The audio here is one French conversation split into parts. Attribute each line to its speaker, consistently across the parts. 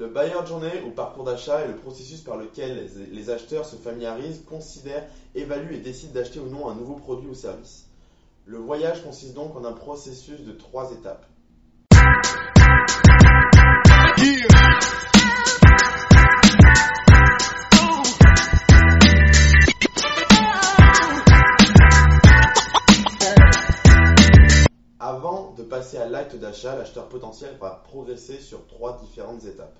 Speaker 1: Le buyer journey ou parcours d'achat est le processus par lequel les acheteurs se familiarisent, considèrent, évaluent et décident d'acheter ou non un nouveau produit ou service. Le voyage consiste donc en un processus de trois étapes. Avant de passer à l'acte d'achat, l'acheteur potentiel va progresser sur trois différentes étapes.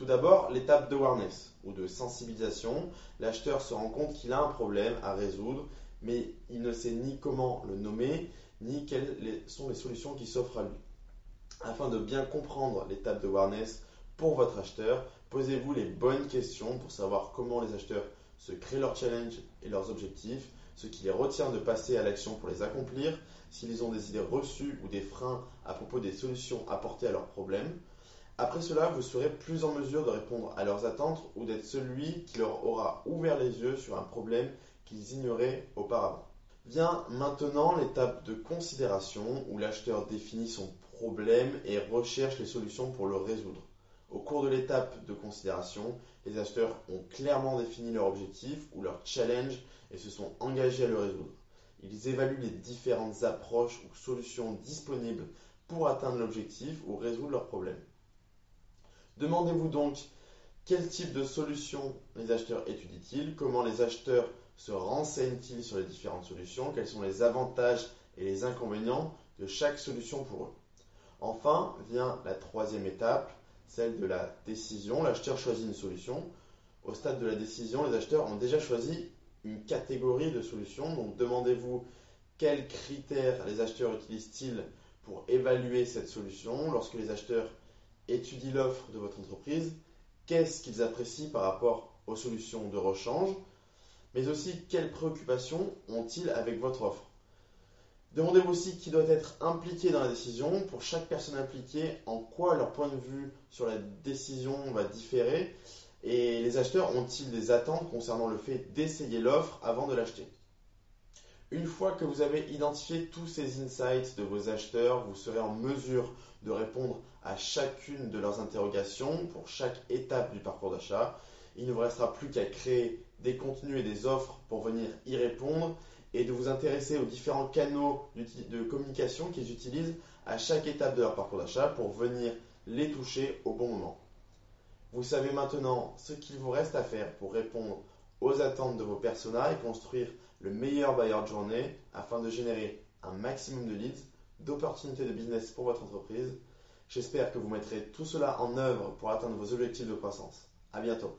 Speaker 1: Tout d'abord, l'étape d'awareness ou de sensibilisation. L'acheteur se rend compte qu'il a un problème à résoudre, mais il ne sait ni comment le nommer, ni quelles sont les solutions qui s'offrent à lui. Afin de bien comprendre l'étape d'awareness pour votre acheteur, posez-vous les bonnes questions pour savoir comment les acheteurs se créent leurs challenges et leurs objectifs, ce qui les retient de passer à l'action pour les accomplir, s'ils ont des idées reçues ou des freins à propos des solutions apportées à leurs problèmes. Après cela, vous serez plus en mesure de répondre à leurs attentes ou d'être celui qui leur aura ouvert les yeux sur un problème qu'ils ignoraient auparavant. Vient maintenant l'étape de considération où l'acheteur définit son problème et recherche les solutions pour le résoudre. Au cours de l'étape de considération, les acheteurs ont clairement défini leur objectif ou leur challenge et se sont engagés à le résoudre. Ils évaluent les différentes approches ou solutions disponibles pour atteindre l'objectif ou résoudre leurs problèmes. Demandez-vous donc quel type de solution les acheteurs étudient-ils, comment les acheteurs se renseignent-ils sur les différentes solutions, quels sont les avantages et les inconvénients de chaque solution pour eux? Enfin vient la troisième étape, celle de la décision. L'acheteur choisit une solution. Au stade de la décision, les acheteurs ont déjà choisi une catégorie de solutions. Donc demandez-vous quels critères les acheteurs utilisent-ils pour évaluer cette solution? Lorsque les acheteurs étudient l'offre de votre entreprise, qu'est-ce qu'ils apprécient par rapport aux solutions de rechange, mais aussi quelles préoccupations ont-ils avec votre offre. Demandez-vous aussi qui doit être impliqué dans la décision. Pour chaque personne impliquée, en quoi leur point de vue sur la décision va différer et les acheteurs ont-ils des attentes concernant le fait d'essayer l'offre avant de l'acheter Une fois que vous avez identifié tous ces insights de vos acheteurs, vous serez en mesure de répondre à chacune de leurs interrogations pour chaque étape du parcours d'achat. Il ne vous restera plus qu'à créer des contenus et des offres pour venir y répondre et de vous intéresser aux différents canaux de communication qu'ils utilisent à chaque étape de leur parcours d'achat pour venir les toucher au bon moment. Vous savez maintenant ce qu'il vous reste à faire pour répondre aux attentes de vos personas et construire le meilleur buyer de journée afin de générer un maximum de leads, d'opportunités de business pour votre entreprise. J'espère que vous mettrez tout cela en œuvre pour atteindre vos objectifs de croissance. À bientôt.